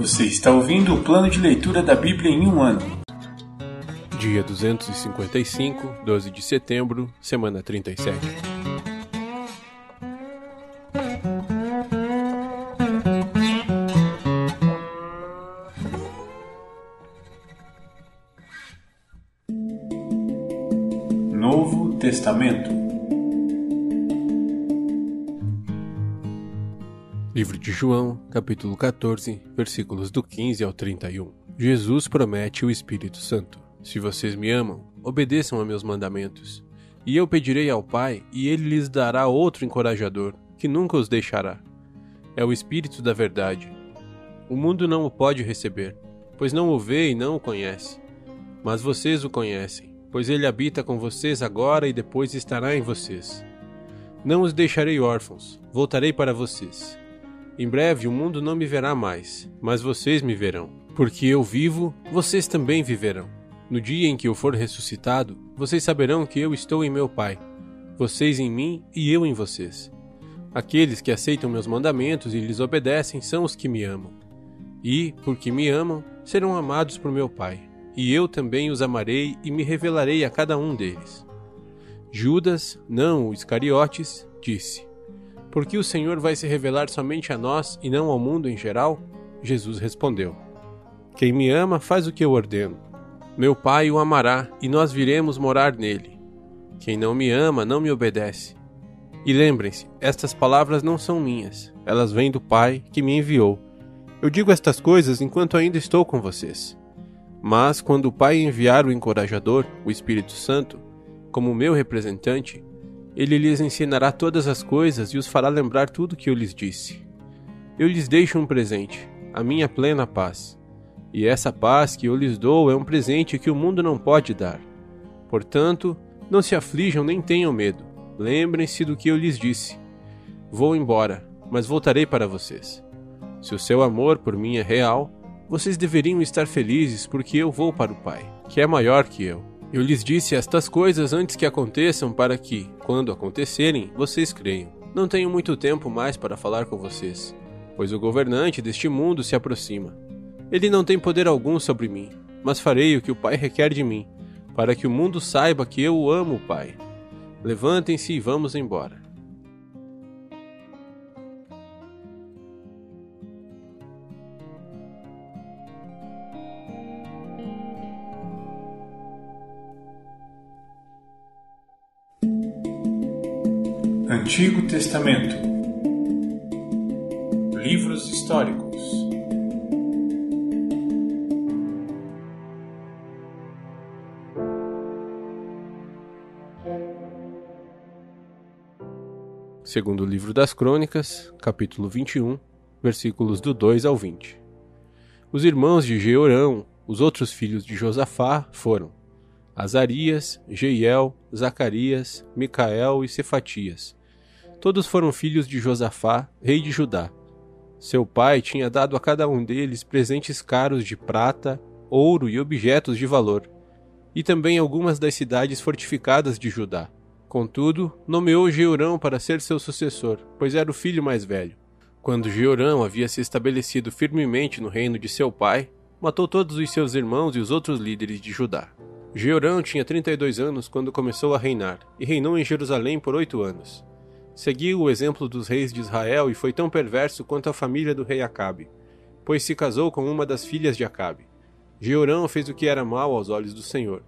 Você está ouvindo o plano de leitura da Bíblia em um ano. Dia 255, 12 de setembro, semana 37. Novo Testamento. Livro de João, capítulo 14, versículos do 15 ao 31. Jesus promete o Espírito Santo. Se vocês me amam, obedeçam a meus mandamentos. E eu pedirei ao Pai, e ele lhes dará outro encorajador, que nunca os deixará. É o Espírito da Verdade. O mundo não o pode receber, pois não o vê e não o conhece. Mas vocês o conhecem, pois ele habita com vocês agora e depois estará em vocês. Não os deixarei órfãos, voltarei para vocês. Em breve o mundo não me verá mais, mas vocês me verão. Porque eu vivo, vocês também viverão. No dia em que eu for ressuscitado, vocês saberão que eu estou em meu Pai, vocês em mim e eu em vocês. Aqueles que aceitam meus mandamentos e lhes obedecem são os que me amam. E, porque me amam, serão amados por meu Pai. E eu também os amarei e me revelarei a cada um deles. Judas, não o Iscariotes, disse: porque o Senhor vai se revelar somente a nós e não ao mundo em geral? Jesus respondeu: Quem me ama faz o que eu ordeno. Meu Pai o amará e nós viremos morar nele. Quem não me ama não me obedece. E lembrem-se, estas palavras não são minhas, elas vêm do Pai que me enviou. Eu digo estas coisas enquanto ainda estou com vocês. Mas quando o Pai enviar o encorajador, o Espírito Santo, como meu representante, ele lhes ensinará todas as coisas e os fará lembrar tudo que eu lhes disse. Eu lhes deixo um presente, a minha plena paz. E essa paz que eu lhes dou é um presente que o mundo não pode dar. Portanto, não se aflijam nem tenham medo. Lembrem-se do que eu lhes disse. Vou embora, mas voltarei para vocês. Se o seu amor por mim é real, vocês deveriam estar felizes porque eu vou para o Pai, que é maior que eu. Eu lhes disse estas coisas antes que aconteçam, para que, quando acontecerem, vocês creiam. Não tenho muito tempo mais para falar com vocês, pois o governante deste mundo se aproxima. Ele não tem poder algum sobre mim, mas farei o que o Pai requer de mim, para que o mundo saiba que eu amo o Pai. Levantem-se e vamos embora. Antigo Testamento Livros históricos Segundo o livro das Crônicas, capítulo 21, versículos do 2 ao 20. Os irmãos de Jeorão, os outros filhos de Josafá, foram Azarias, Jeiel, Zacarias, Micael e Cefatias. Todos foram filhos de Josafá, rei de Judá. Seu pai tinha dado a cada um deles presentes caros de prata, ouro e objetos de valor, e também algumas das cidades fortificadas de Judá. Contudo, nomeou Jeorão para ser seu sucessor, pois era o filho mais velho. Quando Jeorão havia se estabelecido firmemente no reino de seu pai, matou todos os seus irmãos e os outros líderes de Judá. Jeorão tinha 32 anos quando começou a reinar, e reinou em Jerusalém por oito anos. Seguiu o exemplo dos reis de Israel e foi tão perverso quanto a família do rei Acabe, pois se casou com uma das filhas de Acabe. Jeorão fez o que era mal aos olhos do Senhor,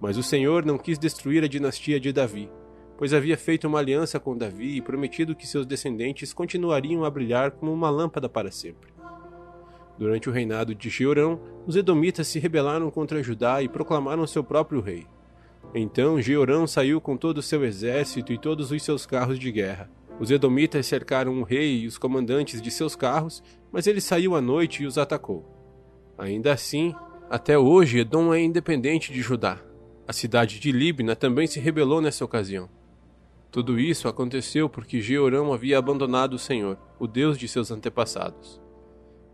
mas o Senhor não quis destruir a dinastia de Davi, pois havia feito uma aliança com Davi e prometido que seus descendentes continuariam a brilhar como uma lâmpada para sempre. Durante o reinado de Jeorão, os edomitas se rebelaram contra Judá e proclamaram seu próprio rei. Então Jeorão saiu com todo o seu exército e todos os seus carros de guerra. Os edomitas cercaram o rei e os comandantes de seus carros, mas ele saiu à noite e os atacou. Ainda assim, até hoje Edom é independente de Judá. A cidade de Libna também se rebelou nessa ocasião. Tudo isso aconteceu porque Jeorão havia abandonado o Senhor, o Deus de seus antepassados.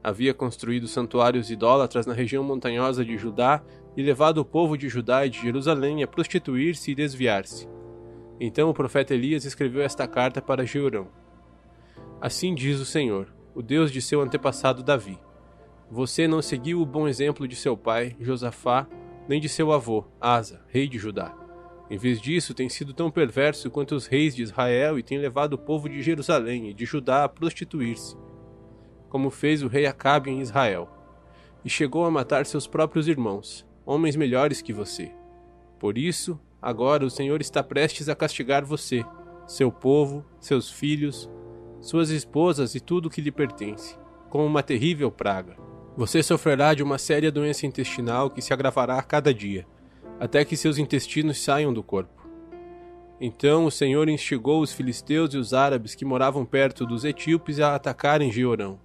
Havia construído santuários idólatras na região montanhosa de Judá e levado o povo de Judá e de Jerusalém a prostituir-se e desviar-se. Então o profeta Elias escreveu esta carta para Jeurão. Assim diz o Senhor, o Deus de seu antepassado Davi: Você não seguiu o bom exemplo de seu pai, Josafá, nem de seu avô, Asa, rei de Judá. Em vez disso, tem sido tão perverso quanto os reis de Israel e tem levado o povo de Jerusalém e de Judá a prostituir-se, como fez o rei Acabe em Israel, e chegou a matar seus próprios irmãos, homens melhores que você. Por isso, agora o Senhor está prestes a castigar você, seu povo, seus filhos, suas esposas e tudo o que lhe pertence, com uma terrível praga. Você sofrerá de uma séria doença intestinal que se agravará a cada dia até que seus intestinos saiam do corpo. Então o Senhor instigou os filisteus e os árabes que moravam perto dos etíopes a atacarem Georão.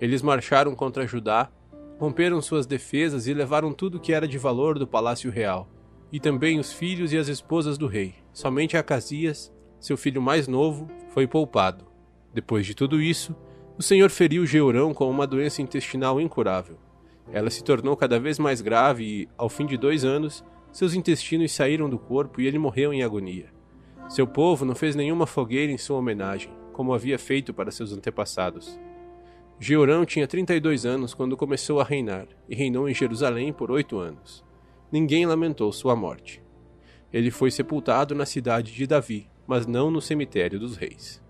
Eles marcharam contra Judá, romperam suas defesas e levaram tudo que era de valor do palácio real, e também os filhos e as esposas do rei. Somente Acasias, seu filho mais novo, foi poupado. Depois de tudo isso, o Senhor feriu Georão com uma doença intestinal incurável. Ela se tornou cada vez mais grave e, ao fim de dois anos, seus intestinos saíram do corpo e ele morreu em agonia. Seu povo não fez nenhuma fogueira em sua homenagem, como havia feito para seus antepassados. Georão tinha 32 anos quando começou a reinar, e reinou em Jerusalém por oito anos. Ninguém lamentou sua morte. Ele foi sepultado na cidade de Davi, mas não no cemitério dos reis.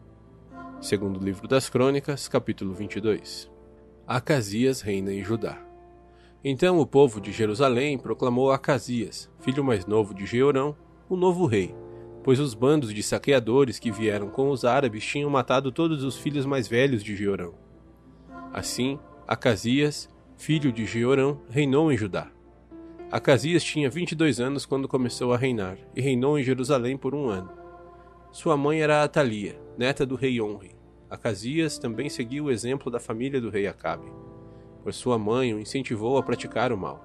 Segundo o livro das Crônicas, capítulo 22. Acasias reina em Judá. Então o povo de Jerusalém proclamou Acasias, filho mais novo de Jeorão, o novo rei, pois os bandos de saqueadores que vieram com os árabes tinham matado todos os filhos mais velhos de Jeorão. Assim, Acasias, filho de Jeorão, reinou em Judá. Acasias tinha 22 anos quando começou a reinar, e reinou em Jerusalém por um ano. Sua mãe era Atalia, neta do rei Onri. Acasias também seguiu o exemplo da família do rei Acabe pois sua mãe o incentivou a praticar o mal.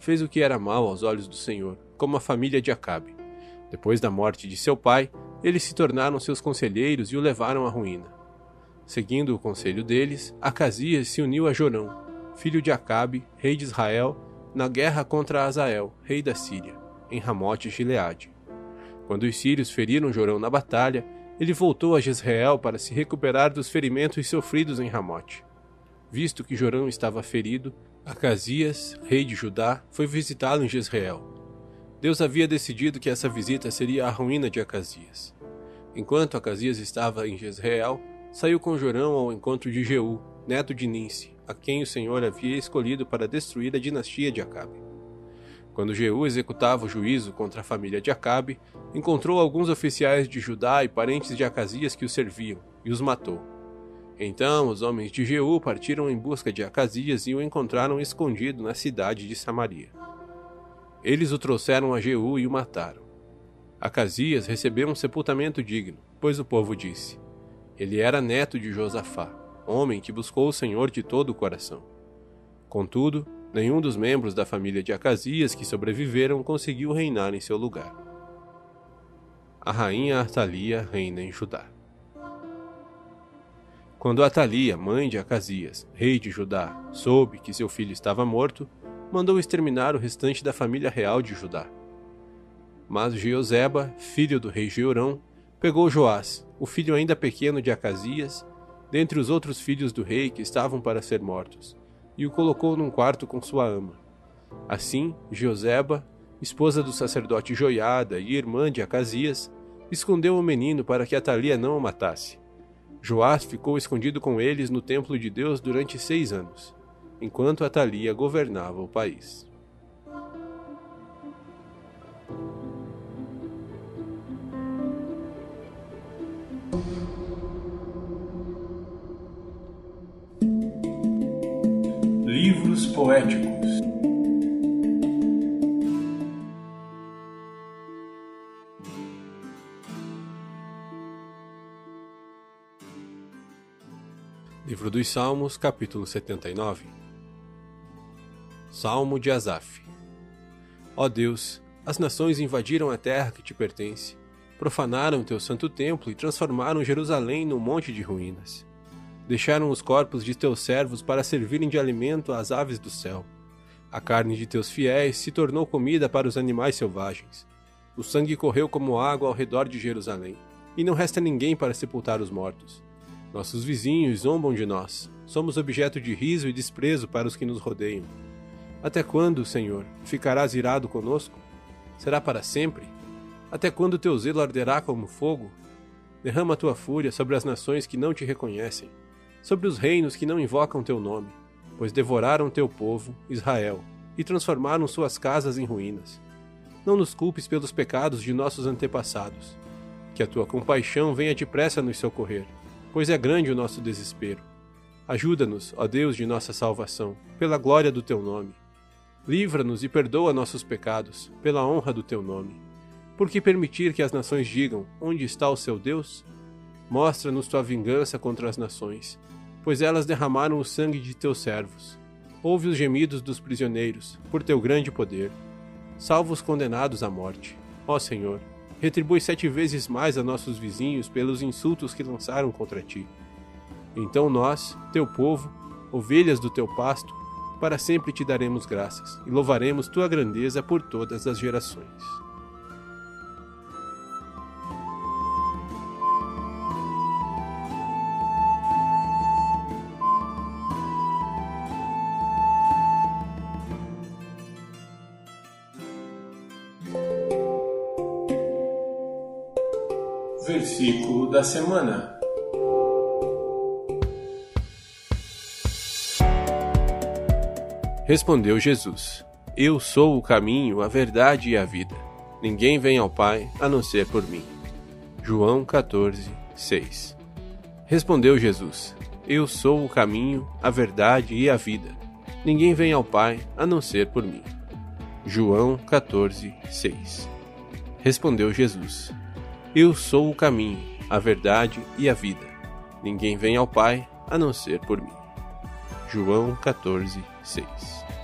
Fez o que era mal aos olhos do Senhor, como a família de Acabe. Depois da morte de seu pai, eles se tornaram seus conselheiros e o levaram à ruína. Seguindo o conselho deles, Acasias se uniu a Jorão, filho de Acabe, rei de Israel, na guerra contra Azael, rei da Síria, em Ramote Gileade. Quando os sírios feriram Jorão na batalha, ele voltou a Jezreel para se recuperar dos ferimentos sofridos em Ramote. Visto que Jorão estava ferido, Acasias, rei de Judá, foi visitá-lo em Jezreel. Deus havia decidido que essa visita seria a ruína de Acasias. Enquanto Acasias estava em Jezreel, saiu com Jorão ao encontro de Jeú, neto de Ninse, a quem o Senhor havia escolhido para destruir a dinastia de Acabe. Quando Jeú executava o juízo contra a família de Acabe, encontrou alguns oficiais de Judá e parentes de Acasias que o serviam, e os matou. Então os homens de Jeú partiram em busca de Acasias e o encontraram escondido na cidade de Samaria. Eles o trouxeram a Jeú e o mataram. Acasias recebeu um sepultamento digno, pois o povo disse: Ele era neto de Josafá, homem que buscou o Senhor de todo o coração. Contudo, nenhum dos membros da família de Acasias que sobreviveram conseguiu reinar em seu lugar. A rainha Artalia reina em Judá. Quando Atalia, mãe de Acasias, rei de Judá, soube que seu filho estava morto, mandou exterminar o restante da família real de Judá. Mas Jeozeba, filho do rei Jeorão, pegou Joás, o filho ainda pequeno de Acasias, dentre os outros filhos do rei que estavam para ser mortos, e o colocou num quarto com sua ama. Assim, Jeozeba, esposa do sacerdote Joiada e irmã de Acasias, escondeu o menino para que Atalia não o matasse. Joás ficou escondido com eles no templo de Deus durante seis anos, enquanto Atalia governava o país. Livros poéticos. Livro dos Salmos, capítulo 79 Salmo de Asaf. Ó Deus, as nações invadiram a terra que te pertence, profanaram teu santo templo e transformaram Jerusalém num monte de ruínas. Deixaram os corpos de teus servos para servirem de alimento às aves do céu. A carne de teus fiéis se tornou comida para os animais selvagens. O sangue correu como água ao redor de Jerusalém, e não resta ninguém para sepultar os mortos Nossos vizinhos zombam de nós. Somos objeto de riso e desprezo para os que nos rodeiam. Até quando, Senhor, ficarás irado conosco? Será para sempre? Até quando teu zelo arderá como fogo? Derrama tua fúria sobre as nações que não te reconhecem, sobre os reinos que não invocam teu nome, pois devoraram teu povo, Israel, e transformaram suas casas em ruínas. Não nos culpes pelos pecados de nossos antepassados. Que a tua compaixão venha depressa nos socorrer, pois é grande o nosso desespero. Ajuda-nos, ó Deus de nossa salvação, pela glória do teu nome. Livra-nos e perdoa nossos pecados, pela honra do teu nome. Por que permitir que as nações digam: Onde está o seu Deus? Mostra-nos tua vingança contra as nações, pois elas derramaram o sangue de teus servos. Ouve os gemidos dos prisioneiros, por teu grande poder. Salva os condenados à morte. Ó Senhor, retribui sete vezes mais a nossos vizinhos pelos insultos que lançaram contra ti. Então nós, teu povo, ovelhas do teu pasto, para sempre te daremos graças e louvaremos tua grandeza por todas as gerações. Da semana. Respondeu Jesus: Eu sou o caminho, a verdade e a vida. Ninguém vem ao Pai a não ser por mim. João 14, 6 Respondeu Jesus: Eu sou o caminho, a verdade e a vida. Ninguém vem ao Pai a não ser por mim. João 14, 6 Respondeu Jesus: Eu sou o caminho, a verdade e a vida. Ninguém vem ao Pai a não ser por mim. João 14, 6